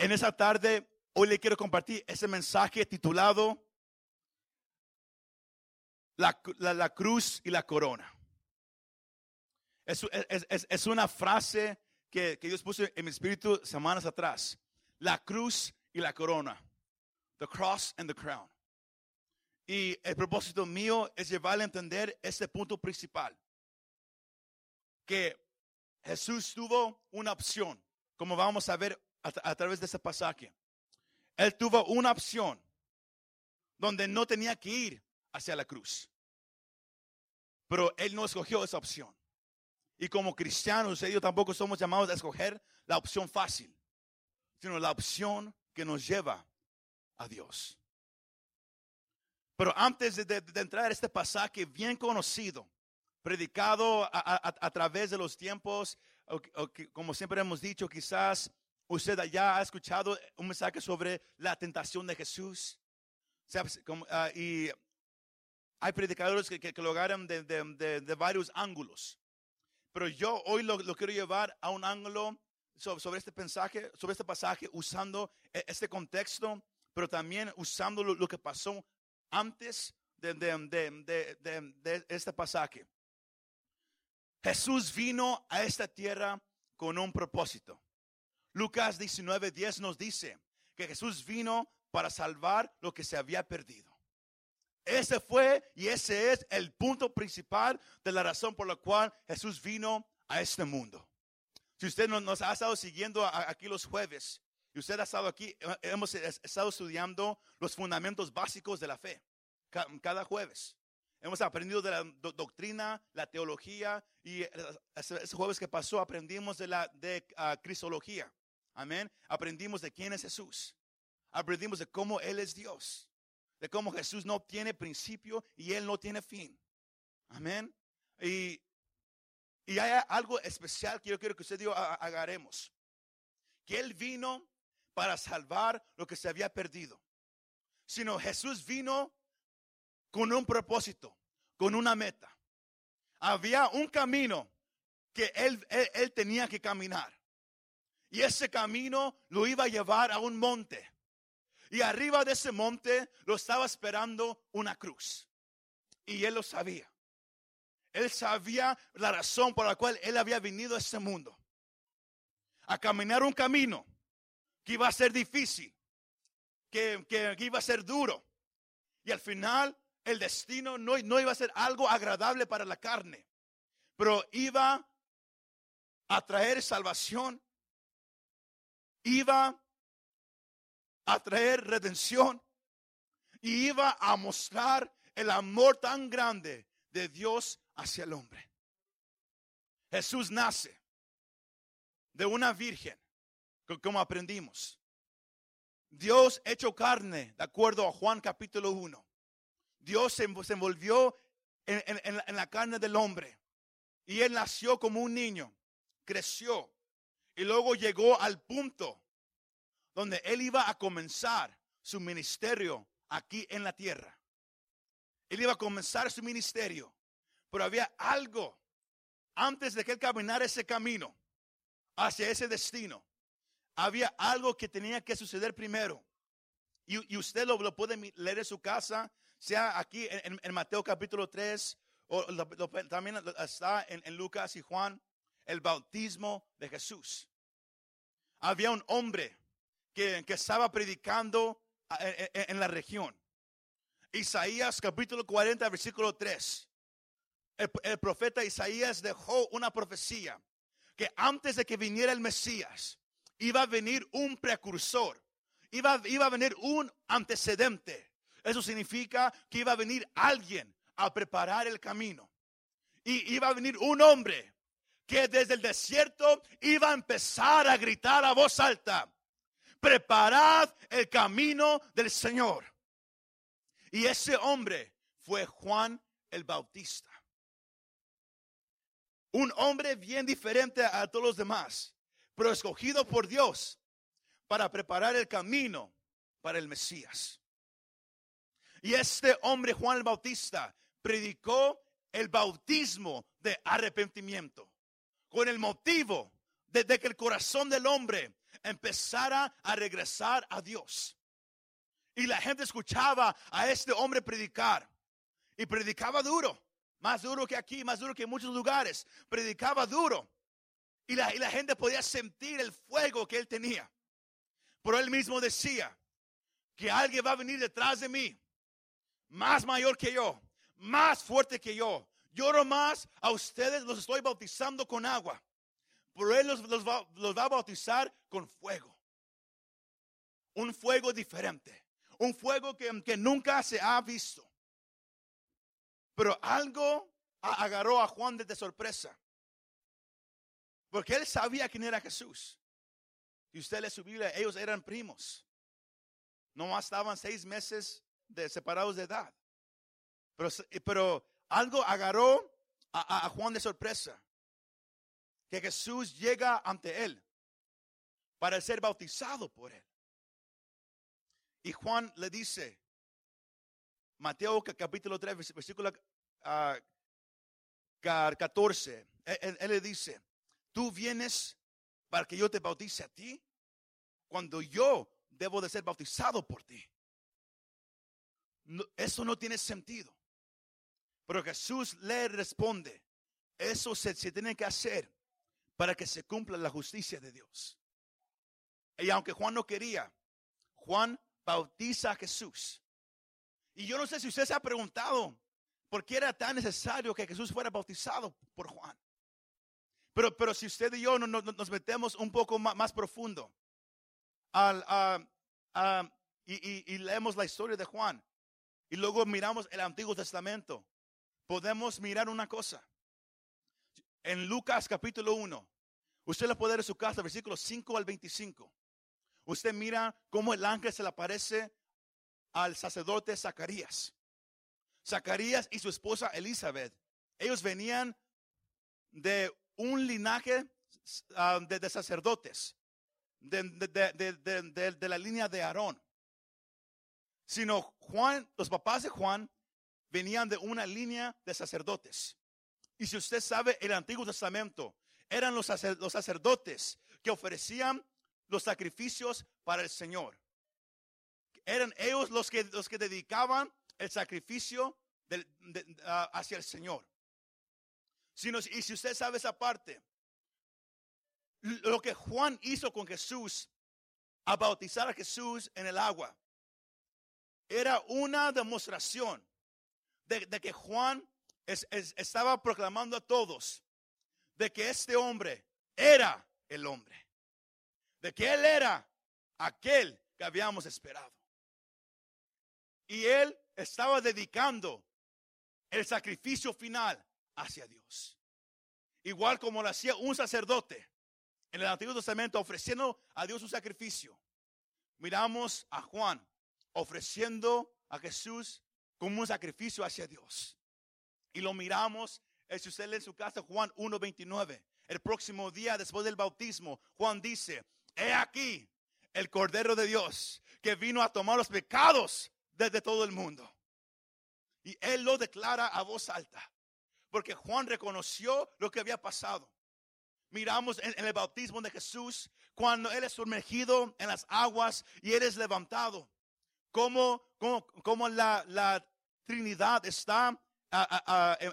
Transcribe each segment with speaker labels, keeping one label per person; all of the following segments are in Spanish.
Speaker 1: En esa tarde, hoy le quiero compartir ese mensaje titulado La, la- cruz y la corona. Es, es- es- una frase que, que Dios puso en mi espíritu semanas atrás. La cruz y la corona. The cross and the crown. Y el propósito mío es llevarle a entender este punto principal. Que Jesús tuvo una opción, como vamos a ver a, tra- a través de este pasaje. Él tuvo una opción donde no tenía que ir hacia la cruz. Pero él no escogió esa opción. Y como cristianos, yo tampoco somos llamados a escoger la opción fácil, sino la opción que nos lleva a Dios. Pero antes de, entrar a este pasaje bien conocido, predicado a, través de los tiempos, como siempre hemos dicho, quizás usted ya ha escuchado un mensaje sobre la tentación de Jesús. Ah, y hay predicadores que, lo agarran de, varios ángulos. Pero yo hoy lo, quiero llevar a un ángulo sobre, este mensaje, sobre este pasaje, usando e- este contexto, pero también usando lo, que pasó antes de este pasaje. Jesús vino a esta tierra con un propósito. Lucas 19:10 nos dice que Jesús vino para salvar lo que se había perdido. Ese fue y ese es el punto principal de la razón por la cual Jesús vino a este mundo. Si usted no- nos ha estado siguiendo aquí los jueves y usted ha estado aquí, eh, hemos es- estado estudiando los fundamentos básicos de la fe ca- cada jueves. Hemos aprendido de la do- doctrina, la teología y eh, ese, jueves que pasó aprendimos de la de cristología. Amén. Aprendimos de quién es Jesús. Aprendimos de cómo Él es Dios. De cómo Jesús no tiene principio y Él no tiene fin. Amén. Y, y hay algo especial que yo quiero que usted y yo ha- hagaremos. Que Él vino para salvar lo que se había perdido. Sino Jesús vino con un propósito, con una meta. Había un camino que él, él tenía que caminar. Y ese camino lo iba a llevar a un monte. Y arriba de ese monte lo estaba esperando una cruz. Y él lo sabía. Él sabía la razón por la cual él había venido a este mundo. A caminar un camino que iba a ser difícil, que, que- que iba a ser duro. Y al final el destino no, no iba a ser algo agradable para la carne, pero iba a traer salvación, iba a traer redención y iba a mostrar el amor tan grande de Dios hacia el hombre. Jesús nace de una virgen, co- como aprendimos. Dios hecho carne, de acuerdo a Juan capítulo 1. Dios se env- se envolvió en, en la carne del hombre. Y él nació como un niño, creció. Y luego llegó al punto donde él iba a comenzar su ministerio aquí en la tierra. Él iba a comenzar su ministerio. Pero había algo antes de que él caminara ese camino hacia ese destino. Había algo que tenía que suceder primero. Y, usted lo, puede leer en su casa, sea aquí en, Mateo capítulo 3, o lo- también está en Lucas y Juan, el bautismo de Jesús. Había un hombre que, que estaba predicando a- en, en- en la región. Isaías capítulo 40, versículo 3. El, el profeta Isaías dejó una profecía que antes de que viniera el Mesías, iba a venir un precursor, iba, iba a venir un antecedente. Eso significa que iba a venir alguien a preparar el camino. Y iba a venir un hombre que desde el desierto iba a empezar a gritar a voz alta, preparad el camino del Señor. Y ese hombre fue Juan el Bautista. Un hombre bien diferente a todos los demás, pero escogido por Dios para preparar el camino para el Mesías. Y este hombre, Juan el Bautista, predicó el bautismo de arrepentimiento con el motivo desde que el corazón del hombre empezara a regresar a Dios. Y la gente escuchaba a este hombre predicar. Y predicaba duro. Más duro que aquí, más duro que en muchos lugares. Predicaba duro. Y la, y la gente podía sentir el fuego que él tenía. Pero él mismo decía que alguien va a venir detrás de mí. Más mayor que yo. Más fuerte que yo. Yo más a ustedes los estoy bautizando con agua. Pero Él los, va, a bautizar con fuego. Un fuego diferente. Un fuego que, que nunca se ha visto. Pero algo agarró a Juan de sorpresa. Porque él sabía quién era Jesús. Y usted le subió, ellos eran primos. No estaban seis meses de separados de edad. Pero, pero algo agarró a, Juan de sorpresa. Que Jesús llega ante él para ser bautizado por él. Y Juan le dice, Mateo capítulo 3, versículo 14, ah, él, él, le dice, tú vienes para que yo te bautice a ti, cuando yo debo de ser bautizado por ti. eso no tiene sentido. Pero Jesús le responde, eso se, tiene que hacer para que se cumpla la justicia de Dios. Y aunque Juan no quería, Juan bautiza a Jesús. Y yo no sé si usted se ha preguntado por qué era tan necesario que Jesús fuera bautizado por Juan. Pero, pero si usted y yo nos metemos un poco más, profundo al, y leemos la historia de Juan y luego miramos el Antiguo Testamento, podemos mirar una cosa. En Lucas capítulo 1, usted lo puede ver en su casa, versículos 5 al 25. Usted mira cómo el ángel se le aparece al sacerdote Zacarías. Zacarías y su esposa Elizabeth, ellos venían de un linaje ah, de, sacerdotes, de, de, la línea de Aarón. Sino Juan, los papás de Juan venían de una línea de sacerdotes. Y si usted sabe, el Antiguo Testamento eran los, sacerdotes que ofrecían los sacrificios para el Señor. Eran ellos los que, los que dedicaban el sacrificio ah, hacia el Señor. y si usted sabe esa parte, lo que Juan hizo con Jesús, a bautizar a Jesús en el agua, era una demostración de, que Juan estaba proclamando a todos de que este hombre era el hombre, de que él era aquel que habíamos esperado. Y él estaba dedicando el sacrificio final hacia Dios. Igual como lo hacía un sacerdote en el Antiguo Testamento ofreciendo a Dios un sacrificio. Miramos a Juan ofreciendo a Jesús como un sacrificio hacia Dios. Y lo miramos, eh, si usted lee en su casa Juan 1.29, el próximo día después del bautismo, Juan dice, he aquí el Cordero de Dios que vino a tomar los pecados desde todo el mundo. Y él lo declara a voz alta, porque Juan reconoció lo que había pasado. Miramos en, el bautismo de Jesús, cuando él es sumergido en las aguas y él es levantado. Como, la, Trinidad está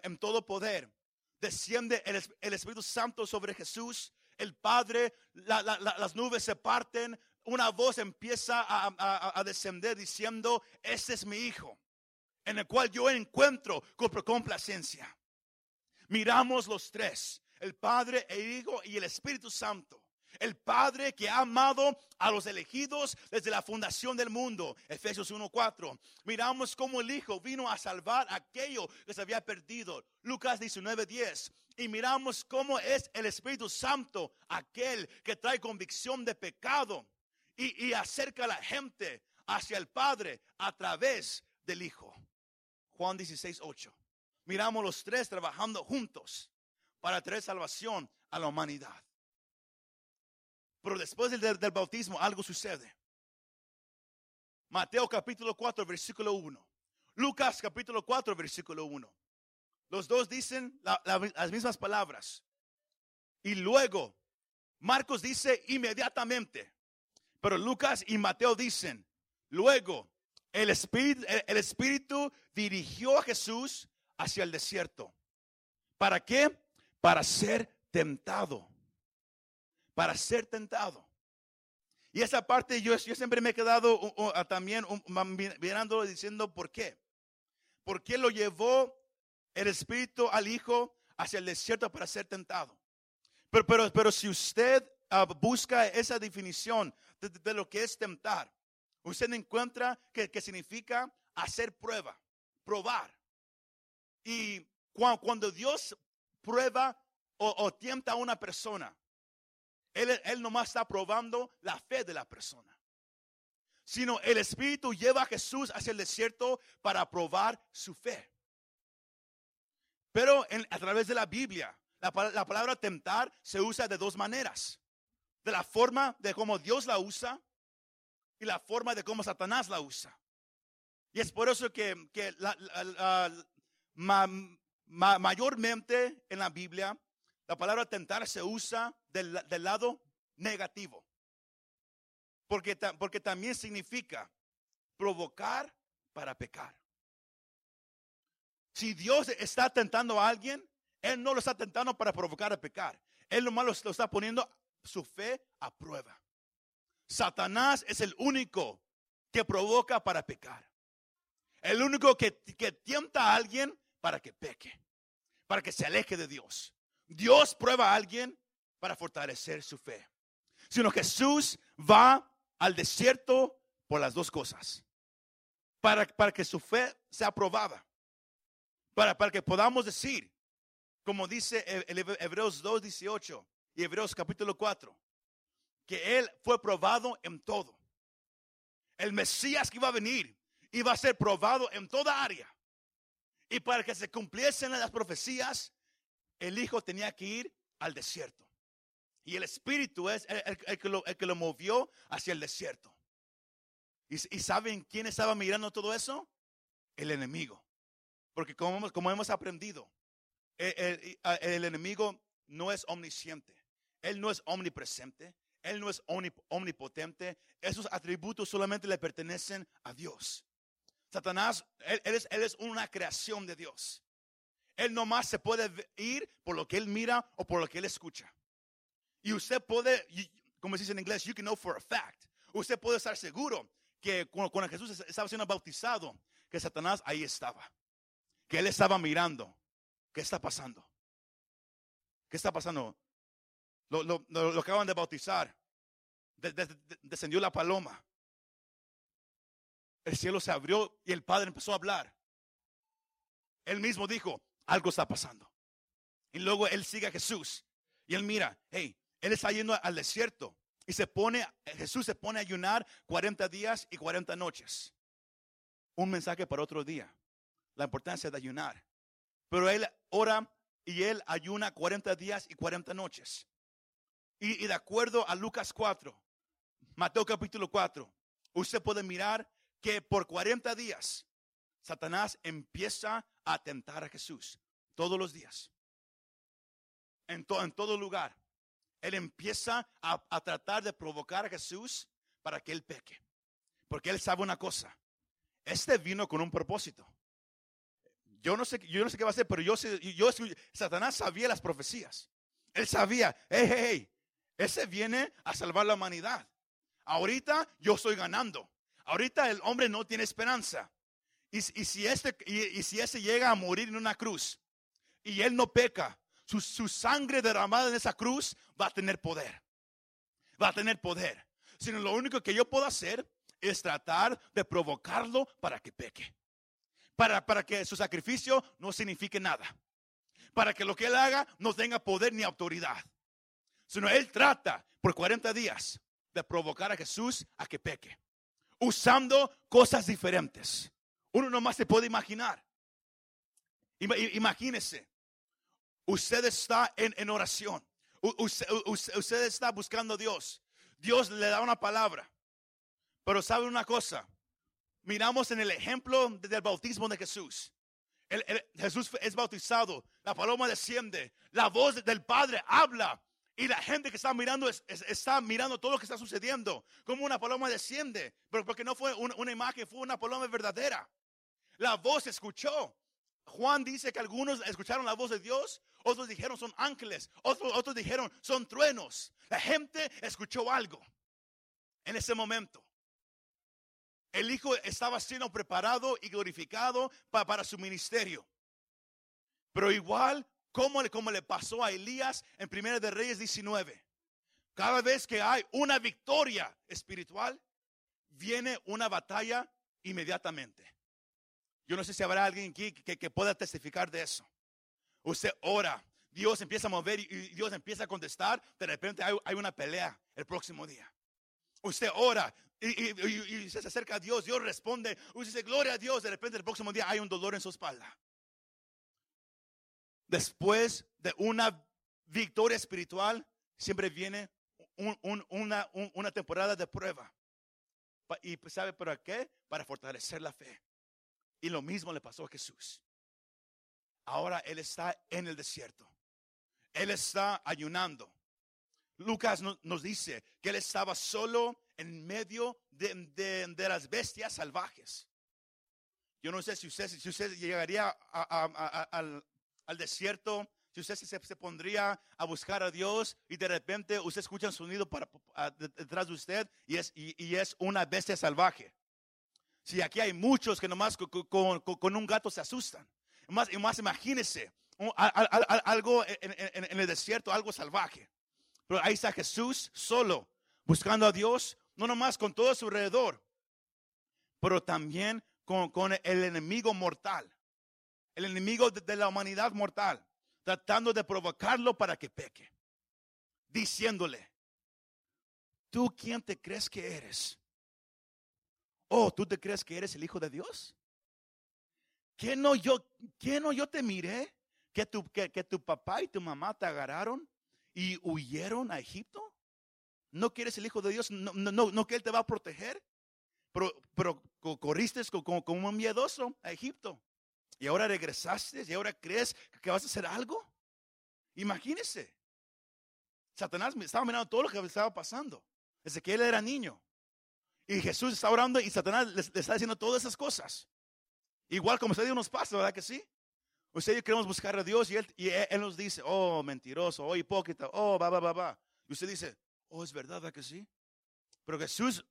Speaker 1: en, todo poder. Desciende el, Espíritu Santo sobre Jesús, el Padre, las nubes se parten, una voz empieza a, descender diciendo, este es mi Hijo, en el cual yo encuentro complacencia. Miramos los tres, el Padre, el Hijo y el Espíritu Santo el Padre que ha amado a los elegidos desde la fundación del mundo. Efesios 1:4. Miramos cómo el Hijo vino a salvar aquello que se había perdido. Lucas 19:10. Y miramos cómo es el Espíritu Santo aquel que trae convicción de pecado y, y acerca a la gente hacia el Padre a través del Hijo. Juan 16:8. Miramos los tres trabajando juntos para traer salvación a la humanidad. Pero después del, bautismo algo sucede. Mateo capítulo 4, versículo 1. Lucas capítulo 4, versículo 1. Los dos dicen las mismas palabras. Y luego Marcos dice inmediatamente. Pero Lucas y Mateo dicen, luego el espíritu, el espíritu dirigió a Jesús hacia el desierto. ¿Para qué? Para ser tentado. Para ser tentado. Y esa parte yo, siempre me he quedado también mirando diciendo por qué. ¿Por qué lo llevó el Espíritu al Hijo hacia el desierto para ser tentado? Pero, pero, pero si usted ah, busca esa definición de, lo que es temptar, usted encuentra que, que significa hacer prueba, probar. Y cuando, cuando Dios prueba o, o, tienta a una persona, él, él nomás está probando la fe de la persona sino el Espíritu lleva a Jesús hacia el desierto para probar su fe. Pero a través de la Biblia, la, la, palabra tentar se usa de dos maneras. De la forma de cómo Dios la usa y la forma de cómo Satanás la usa. Y es por eso que, que mayormente en la Biblia la palabra tentar se usa del, del lado negativo. Porque, porque también significa provocar para pecar. Si Dios está tentando a alguien, Él no lo está tentando para provocar a pecar. Él lo malo lo está poniendo su fe a prueba. Satanás es el único que provoca para pecar. El único que, que tienta a alguien para que peque, para que se aleje de Dios. Dios prueba a alguien para fortalecer su fe. Sino Jesús va al desierto por las dos cosas. Para, para que su fe sea probada. Para, para que podamos decir, como dice el Hebreos 2, 18 y Hebreos capítulo 4, que Él fue probado en todo. El Mesías que iba a venir iba a ser probado en toda área. Y para que se cumpliesen las profecías, el Hijo tenía que ir al desierto. Y el Espíritu es el, que, lo, que, lo, movió hacia el desierto. ¿Y, saben quién estaba mirando todo eso? El enemigo. Porque como, como hemos aprendido, el, el, enemigo no es omnisciente. Él no es omnipresente. Él no es omnipotente. Esos atributos solamente le pertenecen a Dios. Satanás, él, es, él es una creación de Dios. Él nomás se puede ir por lo que él mira o por lo que él escucha. Y usted puede, como se dice en inglés, you can know for a fact. Usted puede estar seguro que cuando, Jesús estaba siendo bautizado, que Satanás ahí estaba. Que él estaba mirando. ¿Qué está pasando? ¿Qué está pasando? Lo, acaban de bautizar. descendió la paloma. El cielo se abrió y el Padre empezó a hablar. Él mismo dijo, algo está pasando. Y luego él sigue a Jesús. Y él mira, hey, él está yendo al desierto y se pone, Jesús se pone a ayunar 40 días y 40 noches. Un mensaje para otro día. La importancia de ayunar. Pero él ora y él ayuna 40 días y 40 noches. Y, y de acuerdo a Lucas 4, Mateo capítulo 4, usted puede mirar que por 40 días Satanás empieza a tentar a Jesús todos los días. En, todo lugar. Él empieza a, tratar de provocar a Jesús para que él peque. Porque él sabe una cosa. Este vino con un propósito. Yo no sé, yo no sé qué va a hacer, pero yo, yo, Satanás sabía las profecías. Él sabía, hey, hey, hey, ese viene a salvar la humanidad. Ahorita yo estoy ganando. Ahorita el hombre no tiene esperanza. Y, si, este, y si ese llega a morir en una cruz y él no peca, su, sangre derramada en esa cruz va a tener poder. Va a tener poder. Sino lo único que yo puedo hacer es tratar de provocarlo para que peque. Para, para que su sacrificio no signifique nada. Para que lo que él haga no tenga poder ni autoridad. Sino él trata por 40 días de provocar a Jesús a que peque. Usando cosas diferentes. Uno nomás se puede imaginar. Imagínese Usted está en, oración. Usted, está buscando a Dios. Dios le da una palabra. Pero sabe una cosa. Miramos en el ejemplo del bautismo de Jesús. Jesús es bautizado. La paloma desciende. La voz del Padre habla. Y la gente que está mirando es- es- está mirando todo lo que está sucediendo. Como una paloma desciende. Pero porque no fue una imagen, fue una paloma verdadera. La voz escuchó. Juan dice que algunos escucharon la voz de Dios, otros dijeron son ángeles, otros, otros dijeron son truenos. La gente escuchó algo en ese momento. El Hijo estaba siendo preparado y glorificado pa- para su ministerio. Pero igual, como le, como le pasó a Elías en Primera de Reyes 19, cada vez que hay una victoria espiritual, viene una batalla inmediatamente. Yo no sé si habrá alguien aquí que, que pueda testificar de eso. Usted ora, Dios empieza a mover y, Dios empieza a contestar, de repente hay, hay una pelea el próximo día. Usted ora y, se acerca a Dios, Dios responde, usted dice gloria a Dios, de repente el próximo día hay un dolor en su espalda. Después de una victoria espiritual, siempre viene un- un- una, un- una temporada de prueba. ¿Y sabe para qué? Para fortalecer la fe. Y lo mismo le pasó a Jesús. Ahora Él está en el desierto. Él está ayunando. Lucas no- nos dice que Él estaba solo en medio de, de- las bestias salvajes. Yo no sé si usted, si llegaría al, al desierto, si usted se, se pondría a buscar a Dios y de repente usted escucha un sonido para, detrás de usted y es, y es una bestia salvaje. Si aquí hay muchos que nomás co- co- con, con- un gato se asustan. Más, más imagínense algo en, el desierto, algo salvaje. Pero ahí está Jesús solo, buscando a Dios, no nomás con todo su alrededor, pero también con, con el enemigo mortal, el enemigo de, de la humanidad mortal, tratando de provocarlo para que peque, diciéndole, ¿tú quién te crees que eres? Oh, ¿tú te crees que eres el Hijo de Dios? ¿Qué no yo, qué no yo te miré? ¿Que tu, que, que tu papá y tu mamá te agarraron y huyeron a Egipto? ¿No quieres el Hijo de Dios? ¿No, no, no, que Él te va a proteger? Pero, pero co- corriste co- como, como un miedoso a Egipto. Y ahora regresaste y ahora crees que vas a hacer algo. Imagínese. Satanás estaba mirando todo lo que estaba pasando. Desde que él era niño. Y Jesús está orando y Satanás le, está diciendo todas esas cosas. Igual como usted nos pasa, ¿verdad que sí? Usted y yo queremos buscar a Dios y él, nos dice, oh, mentiroso, oh, hipócrita, oh, va, va, va, va. Y usted dice, oh, es verdad, ¿verdad que sí? Pero Jesús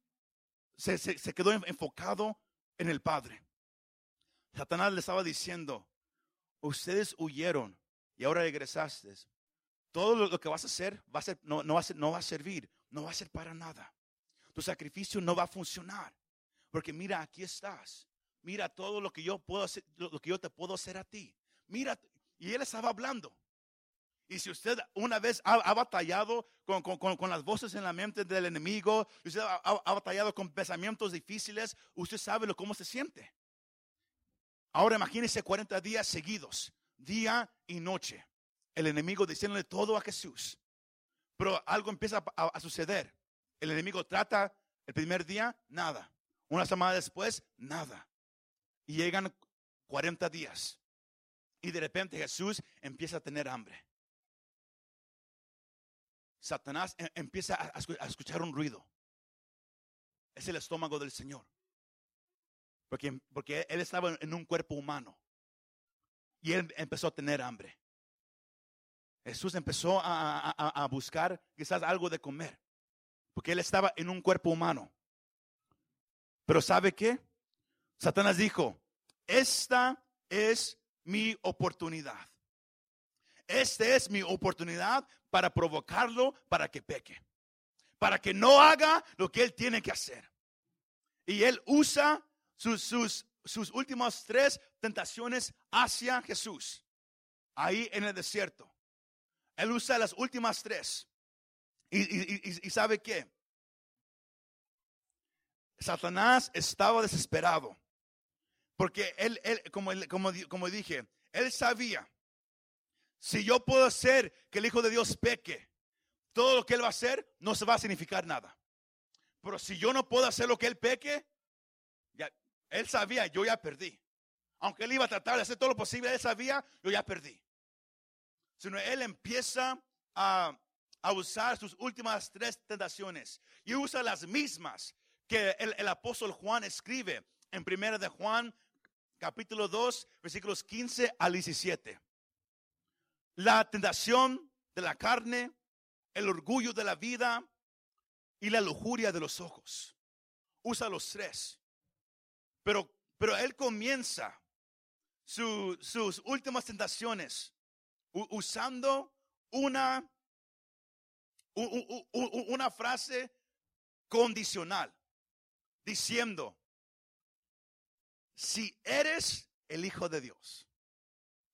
Speaker 1: se, se- quedó en- enfocado en el Padre. Satanás le estaba diciendo, ustedes huyeron y ahora regresaste. Todo lo, que vas a hacer, ser, va a ser- no va a servir, no va a ser para nada. Tu sacrificio no va a funcionar. Porque mira, aquí estás. Mira todo lo que yo puedo hacer, lo, que yo te puedo hacer a ti. Mira, y él estaba hablando. Y si usted una vez ha, batallado con, con- con- las voces en la mente del enemigo, usted ha, batallado con pensamientos difíciles, usted sabe lo, cómo se siente. Ahora imagínese 40 días seguidos, día y noche. El enemigo diciéndole todo a Jesús. Pero algo empieza a suceder. El enemigo trata el primer día, nada. Una semana después, nada. Y llegan 40 días. Y de repente Jesús empieza a tener hambre. Satanás em- empieza a, a escu- a escuchar un ruido. Es el estómago del Señor. Porque, porque él estaba en un cuerpo humano. Y él empezó a tener hambre. Jesús empezó a- a- a buscar quizás algo de comer. Porque él estaba en un cuerpo humano. Pero ¿sabe qué? Satanás dijo, esta es mi oportunidad. Esta es mi oportunidad para provocarlo para que peque. Para que no haga lo que él tiene que hacer. Y él usa sus, sus, sus últimas tres tentaciones hacia Jesús. Ahí en el desierto. Él usa las últimas tres. Y, sabe qué? Satanás estaba desesperado. Porque él, él como, como, como dije, él sabía, si yo puedo hacer que el Hijo de Dios peque, todo lo que él va a hacer no se va a significar nada. Pero si yo no puedo hacer lo que él peque, ya, él sabía, yo ya perdí. Aunque él iba a tratar de hacer todo lo posible, él sabía, yo ya perdí. Sino él empieza a, a- usar sus últimas tres tentaciones y usa las mismas que el, el apóstol Juan escribe en primera de Juan capítulo 2 versículos 15 al 17. La tentación de la carne, el orgullo de la vida y la lujuria de los ojos. Usa los tres. Pero, pero él comienza sus últimas tentaciones usando una, una frase condicional, diciendo, si eres el Hijo de Dios.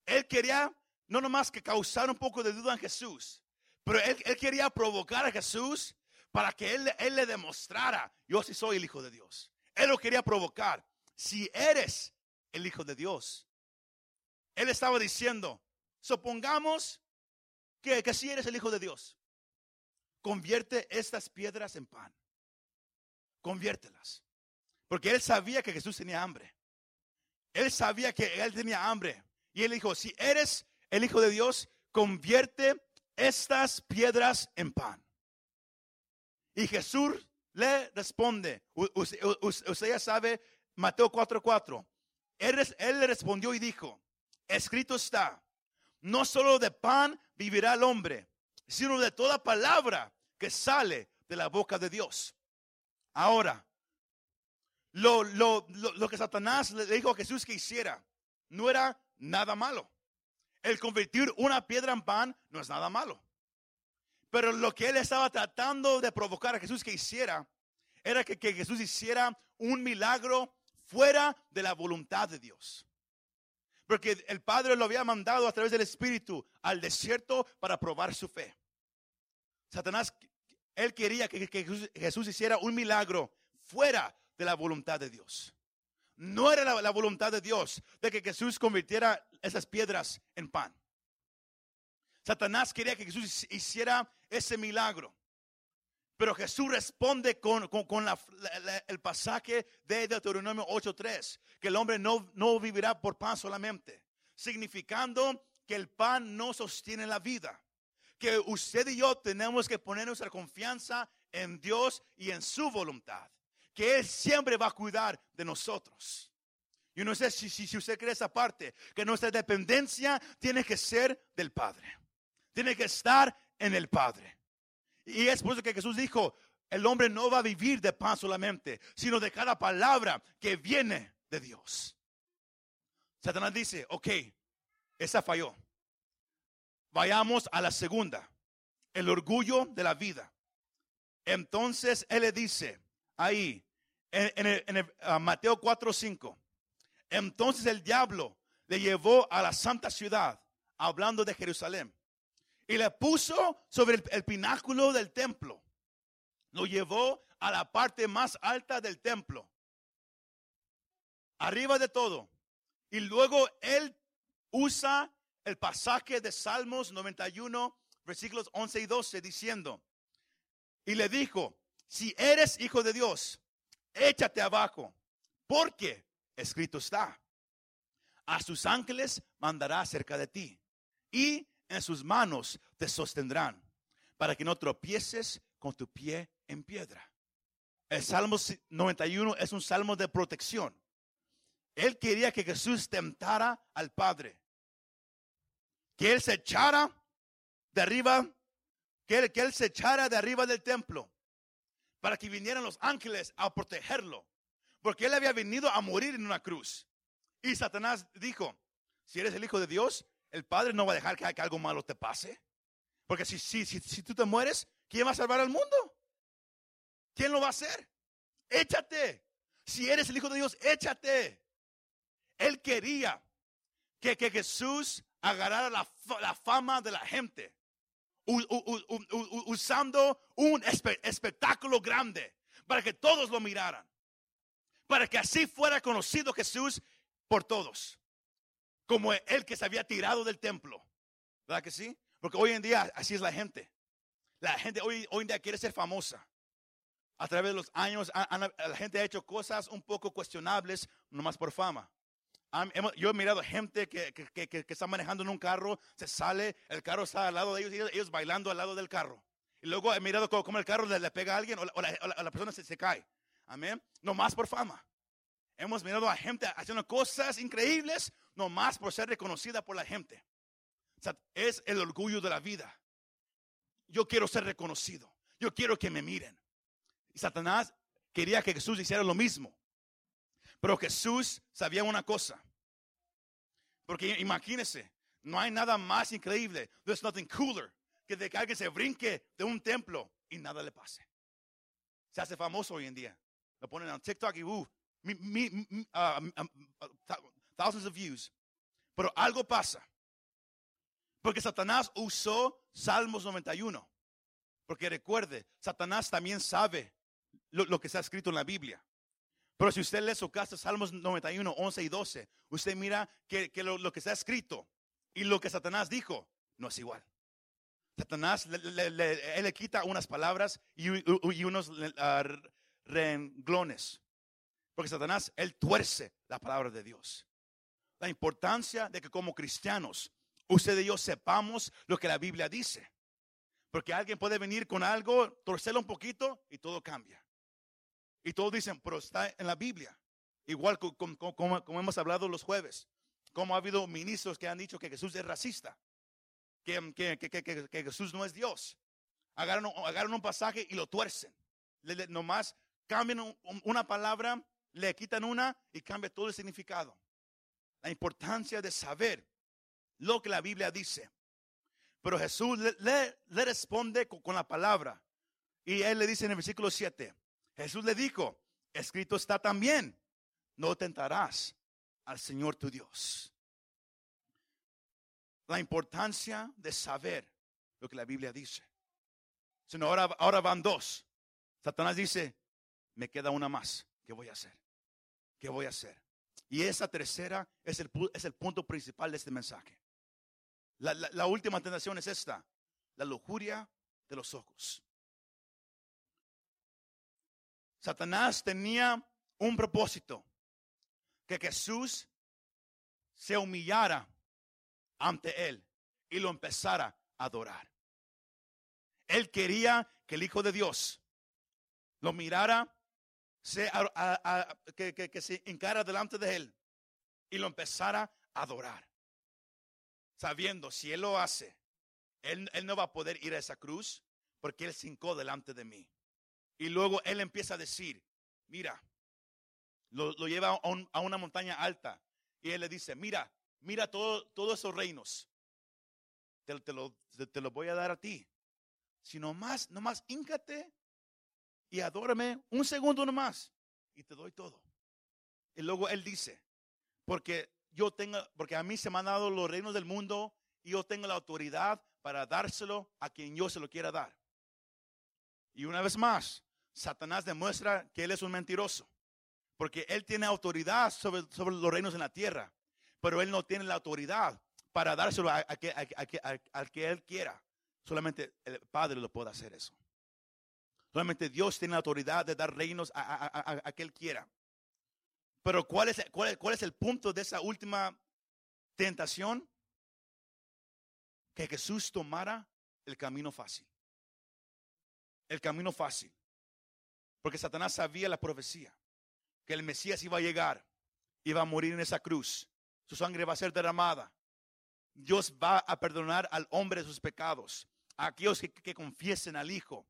Speaker 1: Él quería no nomás que causar un poco de duda en Jesús, pero él, quería provocar a Jesús para que él, él, le demostrara, yo sí soy el Hijo de Dios. Él lo quería provocar. Si eres el Hijo de Dios. Él estaba diciendo, supongamos que, que si eres el Hijo de Dios, convierte estas piedras en pan. Conviértelas. Porque él sabía que Jesús tenía hambre. Él sabía que él tenía hambre. Y él dijo, si eres el Hijo de Dios, convierte estas piedras en pan. Y Jesús le responde, usted ya sabe, Mateo 4:4. Él, él le respondió y dijo, escrito está, no solo de pan vivirá el hombre, sino de toda palabra que sale de la boca de Dios. Ahora, lo, lo, lo, que Satanás le dijo a Jesús que hiciera no era nada malo. El convertir una piedra en pan no es nada malo. Pero lo que él estaba tratando de provocar a Jesús que hiciera era que, que Jesús hiciera un milagro fuera de la voluntad de Dios. Porque el Padre lo había mandado a través del Espíritu al desierto para probar su fe. Satanás, él quería que, Jesús hiciera un milagro fuera de la voluntad de Dios. No era la, voluntad de Dios de que Jesús convirtiera esas piedras en pan. Satanás quería que Jesús hiciera ese milagro. Pero Jesús responde con, el pasaje de Deuteronomio 8.3, que el hombre no, no vivirá por pan solamente, significando que el pan no sostiene la vida, que usted y yo tenemos que poner nuestra confianza en Dios y en su voluntad que Él siempre va a cuidar de nosotros. Yo no sé si, si, usted cree esa parte, que nuestra dependencia tiene que ser del Padre. Tiene que estar en el Padre. Y es por eso que Jesús dijo, el hombre no va a vivir de pan solamente, sino de cada palabra que viene de Dios. Satanás dice, ok, esa falló. Vayamos a la segunda, el orgullo de la vida. Entonces Él le dice, ahí, en, ah, Mateo 4, 5. Entonces el diablo le llevó a la santa ciudad, hablando de Jerusalén, y le puso sobre el, pináculo del templo. Lo llevó a la parte más alta del templo, arriba de todo. Y luego él usa el pasaje de Salmos 91, versículos 11 y 12, diciendo, y le dijo, si eres hijo de Dios, échate abajo, porque escrito está, a sus ángeles mandará cerca de ti y en sus manos te sostendrán para que no tropieces con tu pie en piedra. El Salmo 91 es un salmo de protección. Él quería que Jesús tentara al Padre. Que Él se echara de arriba, que él, que él se echara de arriba del templo para que vinieran los ángeles a protegerlo. Porque él había venido a morir en una cruz. Y Satanás dijo, si eres el Hijo de Dios, el Padre no va a dejar que, algo malo te pase. Porque si, si, si, si tú te mueres, ¿quién va a salvar al mundo? ¿Quién lo va a hacer? Échate. Si eres el Hijo de Dios, échate. Él quería que, que Jesús agarrara la, la, fama de la gente usando un espectáculo grande para que todos lo miraran. Para que así fuera conocido Jesús por todos. Como el que se había tirado del templo. ¿Verdad que sí? Porque hoy en día así es la gente. La gente hoy, hoy en día quiere ser famosa. A través de los años la gente ha hecho cosas un poco cuestionables nomás por fama yo he mirado gente que, que, que, está manejando en un carro, se sale, el carro está al lado de ellos y ellos bailando al lado del carro. Y luego he mirado cómo, el carro le, le pega a alguien o la- o la persona se, se cae. Amén. No más por fama. Hemos mirado a gente haciendo cosas increíbles, no más por ser reconocida por la gente. Es el orgullo de la vida. Yo quiero ser reconocido. Yo quiero que me miren. Y Satanás quería que Jesús hiciera lo mismo. Pero Jesús sabía una cosa. Porque imagínense, no hay nada más increíble. There's nothing cooler que de que alguien se brinque de un templo y nada le pase. Se hace famoso hoy en día. Lo ponen en TikTok y uh, mi- mi- uh, thou- thousands of views. Pero algo pasa. Porque Satanás usó Salmos 91. Porque recuerde, Satanás también sabe lo, que está escrito en la Biblia. Pero si usted lee su casa, Salmos 91, 11 y 12, usted mira que, lo, que está escrito y lo que Satanás dijo no es igual. Satanás le, quita unas palabras y, y unos ah, renglones. Porque Satanás, él tuerce la palabra de Dios. La importancia de que como cristianos, usted y yo sepamos lo que la Biblia dice. Porque alguien puede venir con algo, torcerlo un poquito y todo cambia. Y todos dicen, pero está en la Biblia. Igual co- com- com- como, como hemos hablado los jueves. Como ha habido ministros que han dicho que Jesús es racista. Que, que- que- que- Jesús no es Dios. Agarran, agarran un pasaje y lo tuercen. Le- le- nomás cambian un- una palabra, le quitan una y cambia todo el significado. La importancia de saber lo que la Biblia dice. Pero Jesús le, responde con, con la palabra. Y él le dice en el versículo 7, Jesús le dijo, escrito está también, no tentarás al Señor tu Dios. La importancia de saber lo que la Biblia dice. Sino ahora, ahora van dos. Satanás dice, me queda una más. ¿Qué voy a hacer? ¿Qué voy a hacer? Y esa tercera es el, es el punto principal de este mensaje. La, la- la última tentación es esta, la lujuria de los ojos. Satanás tenía un propósito, que Jesús se humillara ante él y lo empezara a adorar. Él quería que el Hijo de Dios lo mirara, se, que, que- se encara delante de él y lo empezara a adorar. Sabiendo, si él lo hace, él, él no va a poder ir a esa cruz porque él se hincó delante de mí. Y luego él empieza a decir, mira, lo, lo lleva a, un- a una montaña alta y él le dice, mira, mira todo, todos esos reinos. Te, te lo, te- lo voy a dar a ti. Si nomás, nomás híncate y adórame un segundo nomás y te doy todo. Y luego él dice, porque yo tengo, porque a mí se me han dado los reinos del mundo y yo tengo la autoridad para dárselo a quien yo se lo quiera dar. Y una vez más, Satanás demuestra que él es un mentiroso, porque él tiene autoridad sobre, sobre los reinos en la tierra, pero él no tiene la autoridad para dárselo a, a a- a que él quiera. Solamente el Padre lo puede hacer eso. Solamente Dios tiene la autoridad de dar reinos a, a- a- quiera. Pero ¿cuál es, cuál, es- el punto de esa última tentación? Que Jesús tomara el camino fácil. El camino fácil. Porque Satanás sabía la profecía. Que el Mesías iba a llegar. Iba a morir en esa cruz. Su sangre va a ser derramada. Dios va a perdonar al hombre sus pecados. A aquellos que, que confiesen al Hijo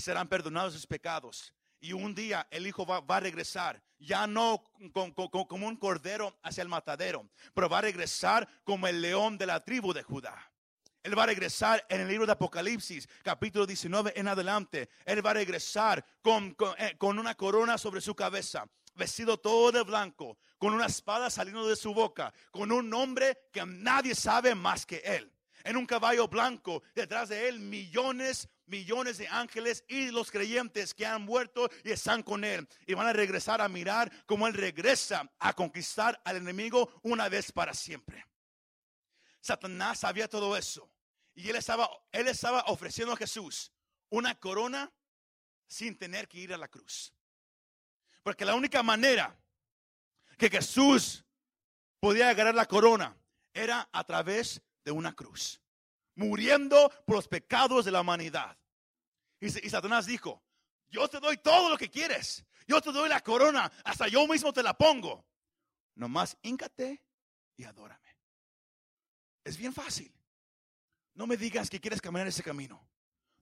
Speaker 1: serán perdonados sus pecados. Y un día el Hijo va, a regresar, ya no como un cordero hacia el matadero, pero va a regresar como el león de la tribu de Judá. Él va a regresar en el libro de Apocalipsis, capítulo 19 en adelante. Él va a regresar con, con, eh, con una corona sobre su cabeza, vestido todo de blanco, con una espada saliendo de su boca, con un nombre que nadie sabe más que él. En un caballo blanco, detrás de él millones, millones de ángeles y los creyentes que han muerto y están con él. Y van a regresar a mirar como él regresa a conquistar al enemigo una vez para siempre. Satanás sabía todo eso. Y él estaba, él estaba ofreciendo a Jesús una corona sin tener que ir a la cruz. Porque la única manera que Jesús podía ganar la corona era a través de una cruz. Muriendo por los pecados de la humanidad. Y, y Satanás dijo, yo te doy todo lo que quieres. Yo te doy la corona, hasta yo mismo te la pongo. Nomás híncate y adórame. Es bien fácil. No me digas que quieres caminar ese camino.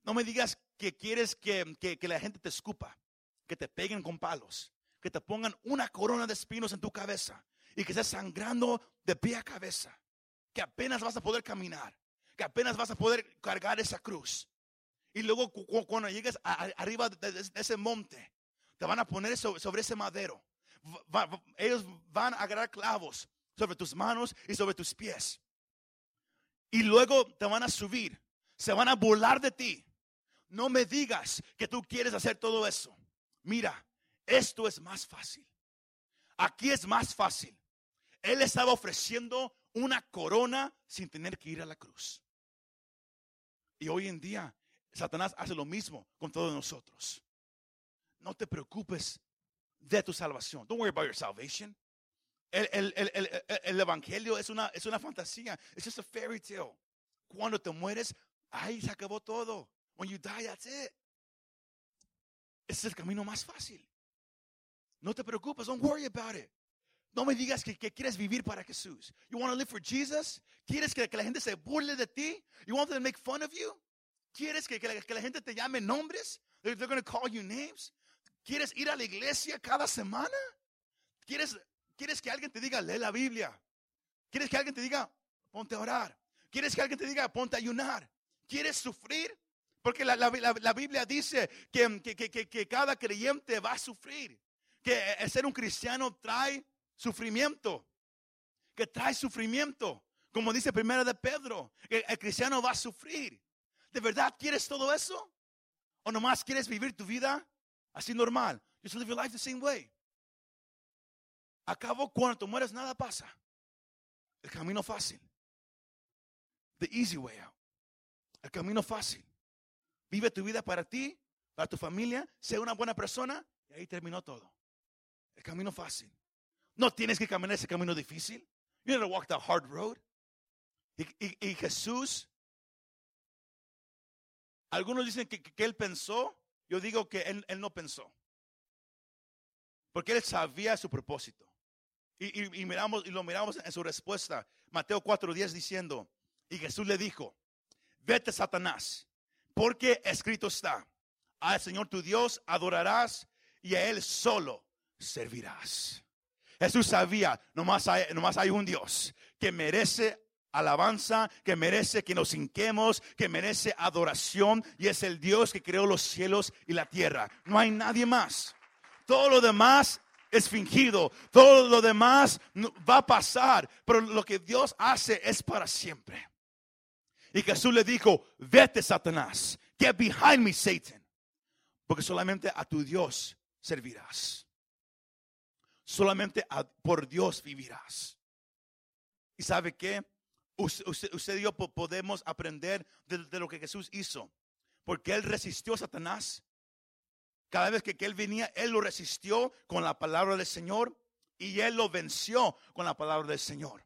Speaker 1: No me digas que quieres que, que, la gente te escupa, que te peguen con palos, que te pongan una corona de espinos en tu cabeza y que estés sangrando de pie a cabeza, que apenas vas a poder caminar, que apenas vas a poder cargar esa cruz. Y luego cuando llegues arriba de, ese monte, te van a poner sobre, ese madero. ellos van a agarrar clavos sobre tus manos y sobre tus pies. Y luego te van a subir. Se van a burlar de ti. No me digas que tú quieres hacer todo eso. Mira, esto es más fácil. Aquí es más fácil. Él estaba ofreciendo una corona sin tener que ir a la cruz. Y hoy en día, Satanás hace lo mismo con todos nosotros. No te preocupes de tu salvación. Don't worry about your salvation. El, evangelio es una, es una fantasía. Es just a fairy tale. Cuando te mueres, ahí se acabó todo. When you die, that's it. Ese es el camino más fácil. No te preocupes, don't worry about it. No me digas que, quieres vivir para Jesús. You want to live for Jesus? ¿Quieres que, la gente se burle de ti? You want them to make fun of you? ¿Quieres que, la, gente te llame nombres? They're, they're going to call you names. ¿Quieres ir a la iglesia cada semana? ¿Quieres ¿Quieres que alguien te diga, lee la Biblia? ¿Quieres que alguien te diga, ponte a orar? ¿Quieres que alguien te diga, ponte a ayunar? ¿Quieres sufrir? Porque la, Biblia dice que, que, cada creyente va a sufrir. Que el ser un cristiano trae sufrimiento. Que trae sufrimiento. Como dice primero de Pedro, el, el cristiano va a sufrir. ¿De verdad quieres todo eso? ¿O nomás quieres vivir tu vida así normal? Just live your life the same way. Acabo cuando mueres, nada pasa. El camino fácil. The easy way out. El camino fácil. Vive tu vida para ti, para tu familia, sea una buena persona y ahí terminó todo. El camino fácil. No tienes que caminar ese camino difícil. You need to walk the hard road. Y, Jesús, algunos dicen que, él pensó, yo digo que él, no pensó. Porque él sabía su propósito. Y, miramos, y lo miramos en su respuesta, Mateo 4:10 diciendo, y Jesús le dijo, vete Satanás, porque escrito está, al Señor tu Dios adorarás y a Él solo servirás. Jesús sabía, nomás hay, nomás hay un Dios que merece alabanza, que merece que nos hinquemos, que merece adoración y es el Dios que creó los cielos y la tierra. No hay nadie más. Todo lo demás es fingido, todo lo demás va a pasar, pero lo que Dios hace es para siempre. Y Jesús le dijo, vete Satanás, get behind me Satan, porque solamente a tu Dios servirás. Solamente por Dios vivirás. ¿Y sabe qué? Usted, y yo podemos aprender de lo que Jesús hizo, porque Él resistió a Satanás cada vez que, él venía, él lo resistió con la palabra del Señor y él lo venció con la palabra del Señor.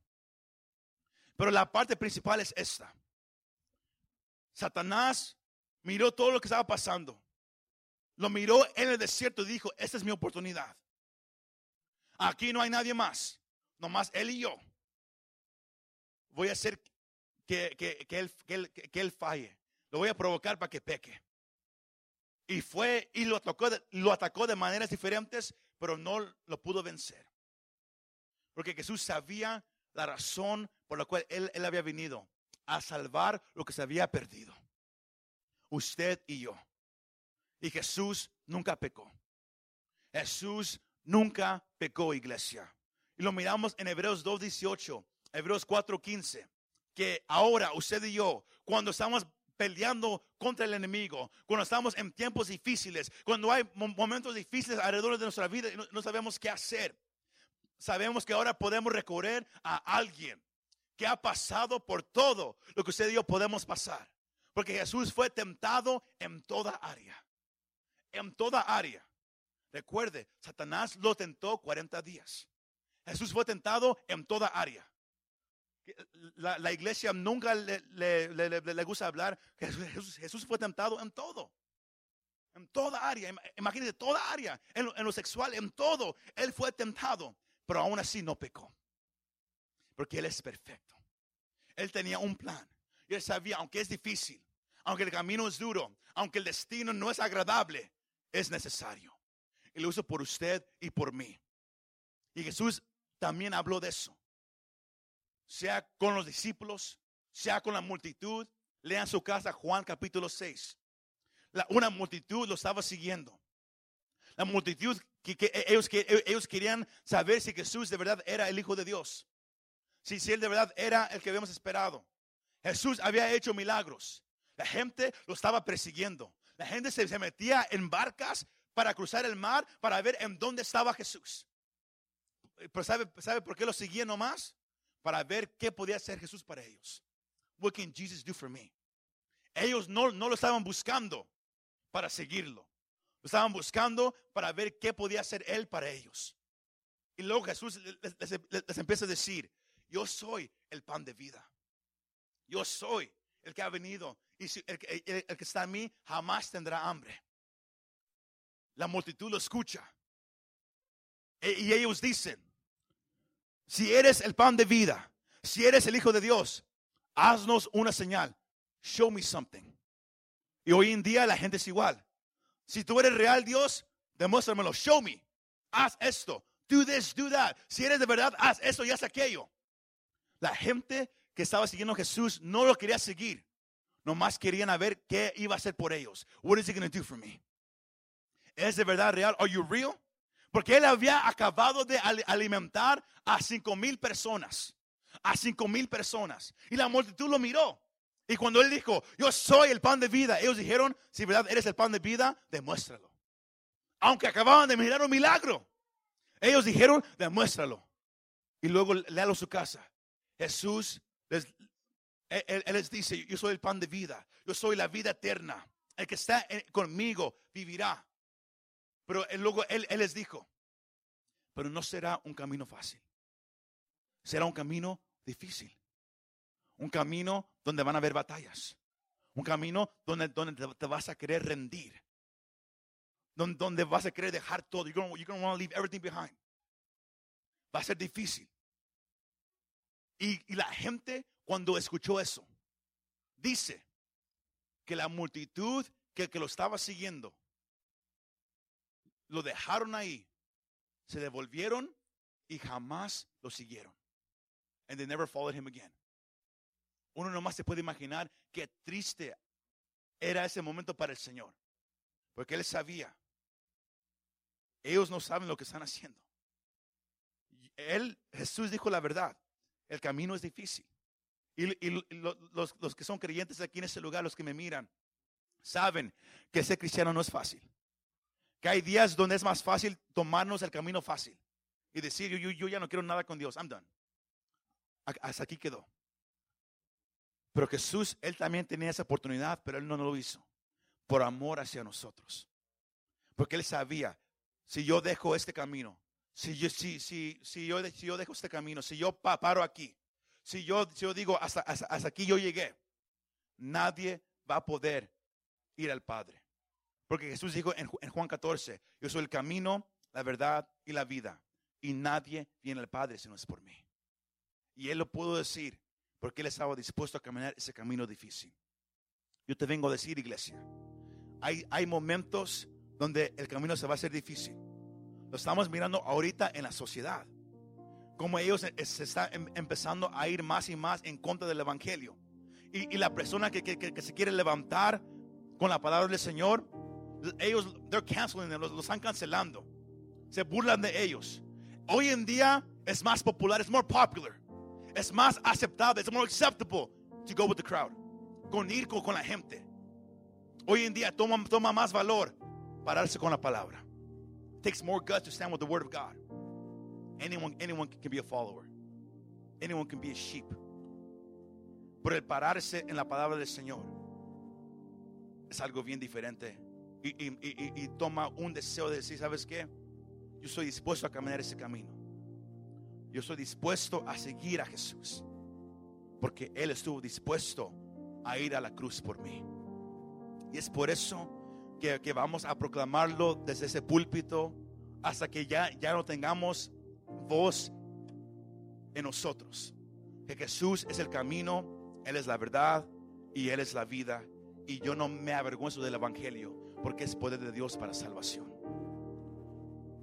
Speaker 1: Pero la parte principal es esta. Satanás miró todo lo que estaba pasando. Lo miró en el desierto y dijo, esta es mi oportunidad. Aquí no hay nadie más, nomás él y yo. Voy a hacer que, él, que él falle. Lo voy a provocar para que peque. Y fue y lo atacó, lo atacó de maneras diferentes, pero no lo pudo vencer. Porque Jesús sabía la razón por la cual él, él había venido a salvar lo que se había perdido. Usted y yo. Y Jesús nunca pecó. Jesús nunca pecó, iglesia. Y lo miramos en Hebreos 2.18, Hebreos 4.15, que ahora usted y yo, cuando estamos peleando contra el enemigo, cuando estamos en tiempos difíciles, cuando hay momentos difíciles alrededor de nuestra vida y no, sabemos qué hacer. Sabemos que ahora podemos recorrer a alguien que ha pasado por todo lo que usted y yo podemos pasar. Porque Jesús fue tentado en toda área. En toda área. Recuerde, Satanás lo tentó 40 días. Jesús fue tentado en toda área la, iglesia nunca le, gusta hablar. Jesús, fue tentado en todo. En toda área, imagínate, toda área, en lo, en lo sexual, en todo, Él fue tentado, pero aún así no pecó. Porque Él es perfecto. Él tenía un plan. Él sabía, aunque es difícil, aunque el camino es duro, aunque el destino no es agradable, es necesario. Y lo uso por usted y por mí. Y Jesús también habló de eso. Sea con los discípulos, sea con la multitud. Lean su casa Juan capítulo 6. una multitud lo estaba siguiendo. La multitud que, ellos, que ellos querían saber si Jesús de verdad era el Hijo de Dios. Si, si él de verdad era el que habíamos esperado. Jesús había hecho milagros. La gente lo estaba persiguiendo. La gente se, se metía en barcas para cruzar el mar para ver en dónde estaba Jesús. Pero ¿sabe, ¿sabe por qué lo seguían nomás? Para ver qué podía hacer Jesús para ellos. What can Jesus do for me? Ellos no, no lo estaban buscando para seguirlo. Lo estaban buscando para ver qué podía hacer Él para ellos. Y luego Jesús les, empieza a decir, yo soy el pan de vida. Yo soy el que ha venido. Y el, el que está en mí jamás tendrá hambre. La multitud lo escucha. E, y ellos dicen, si eres el pan de vida, si eres el Hijo de Dios, haznos una señal. Show me something. Y hoy en día la gente es igual. Si tú eres real Dios, demuéstramelo. Show me. Haz esto. Do this, do that. Si eres de verdad, haz esto y haz aquello. La gente que estaba siguiendo a Jesús no lo quería seguir. Nomás querían ver qué iba a hacer por ellos. What is he going to do for me? ¿Es de verdad real? Are you real? Porque él había acabado de alimentar a cinco mil personas. A cinco mil personas. Y la multitud lo miró. Y cuando él dijo, yo soy el pan de vida, ellos dijeron, si verdad eres el pan de vida, demuéstralo. Aunque acababan de mirar un milagro. Ellos dijeron, demuéstralo. Y luego léalo su casa. Jesús les, él, les dice, yo soy el pan de vida, yo soy la vida eterna. El que está conmigo vivirá. Pero luego él, les dijo, pero no será un camino fácil. Será un camino difícil. Un camino donde van a haber batallas. Un camino donde, te, vas a querer rendir. Donde, donde vas a querer dejar todo. You're going to want to leave everything behind. Va a ser difícil. Y, la gente cuando escuchó eso, dice que la multitud que lo estaba siguiendo lo dejaron ahí, se devolvieron y jamás lo siguieron. And they never followed him again. Uno nomás se puede imaginar qué triste era ese momento para el Señor. Porque él sabía, ellos no saben lo que están haciendo. Él, Jesús dijo la verdad, el camino es difícil. Y, los, los que son creyentes aquí en ese lugar, los que me miran, saben que ser cristiano no es fácil. Que hay días donde es más fácil tomarnos el camino fácil y decir, yo, yo, ya no quiero nada con Dios, I'm done. Hasta aquí quedó. Pero Jesús, Él también tenía esa oportunidad, pero Él no lo hizo. Por amor hacia nosotros. Porque Él sabía, si yo dejo este camino, si yo, si, si, si yo, si yo dejo este camino, si yo paro aquí, si yo, si yo digo, hasta, hasta aquí yo llegué, nadie va a poder ir al Padre. Porque Jesús dijo en, Juan 14, yo soy el camino, la verdad y la vida. Y nadie viene al Padre si no es por mí. Y Él lo pudo decir porque Él estaba dispuesto a caminar ese camino difícil. Yo te vengo a decir, iglesia, hay, hay momentos donde el camino se va a hacer difícil. Lo estamos mirando ahorita en la sociedad. Como ellos se están em, empezando a ir más y más en contra del Evangelio. Y, la persona que, que se quiere levantar con la palabra del Señor ellos, they're canceling them, los, están cancelando. Se burlan de ellos. Hoy en día es más popular, es more popular. Es más aceptable, es more acceptable to go with the crowd. Con ir con, la gente. Hoy en día toma, toma más valor pararse con la palabra. Takes more guts to stand with the word of God. Anyone, anyone can be a follower. Anyone can be a sheep. Pero el pararse en la palabra del Señor es algo bien diferente y, toma un deseo de decir, ¿sabes qué? Yo soy dispuesto a caminar ese camino. Yo estoy dispuesto a seguir a Jesús. Porque Él estuvo dispuesto a ir a la cruz por mí. Y es por eso que, que vamos a proclamarlo desde ese púlpito hasta que ya, ya no tengamos voz en nosotros. Que Jesús es el camino, Él es la verdad y Él es la vida. Y yo no me avergüenzo del Evangelio porque es poder de Dios para salvación.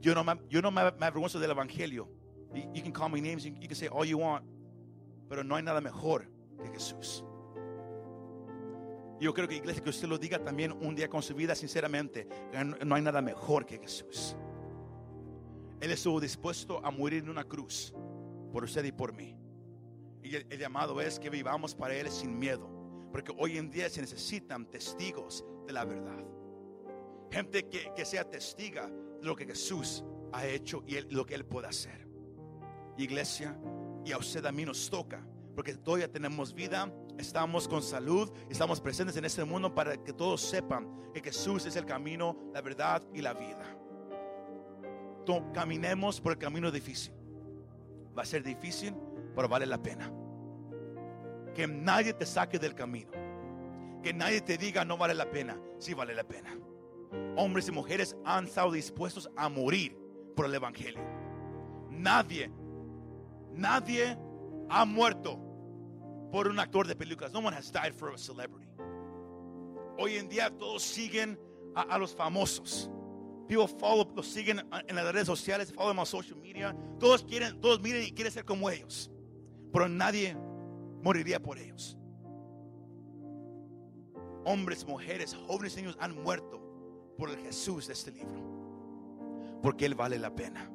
Speaker 1: Yo no me, yo no me, avergüenzo del Evangelio. You, can call me names, you, can say all you want, pero no hay nada mejor que Jesús. Yo creo que iglesia que usted lo diga también un día con su vida sinceramente, no hay nada mejor que Jesús. Él estuvo dispuesto a morir en una cruz por usted y por mí. Y el llamado es que vivamos para Él sin miedo, porque hoy en día se necesitan testigos de la verdad. Gente que, que sea testiga de lo que Jesús ha hecho y lo que Él puede hacer. Iglesia, y a usted a mí nos toca, porque todavía tenemos vida, estamos con salud, estamos presentes en este mundo para que todos sepan que Jesús es el camino, la verdad y la vida. Caminemos por el camino difícil. Va a ser difícil, pero vale la pena. Que nadie te saque del camino. Que nadie te diga no vale la pena. Sí vale la pena. Hombres y mujeres han estado dispuestos a morir por el Evangelio. Nadie, nadie ha muerto por un actor de películas. No one has died for a celebrity. Hoy en día todos siguen a, a los famosos. People follow, los siguen en las redes sociales, follow them on social media. Todos quieren, todos miren y quieren ser como ellos. Pero nadie moriría por ellos. Hombres, mujeres, jóvenes, niños han muerto por el Jesús de este libro. Porque Él vale la pena.